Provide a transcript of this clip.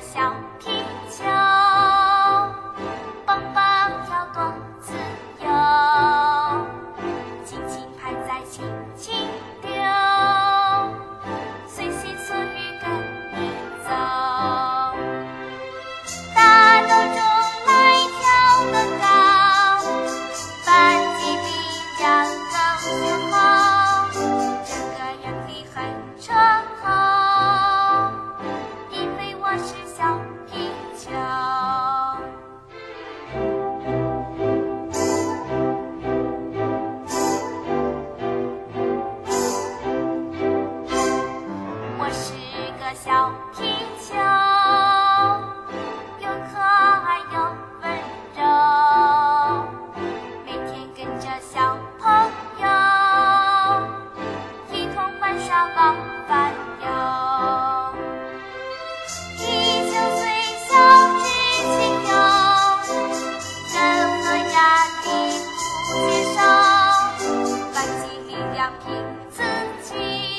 小是小皮球，我是个小皮球，又可爱又温柔，每天跟着小朋友，一同玩耍往返。自己。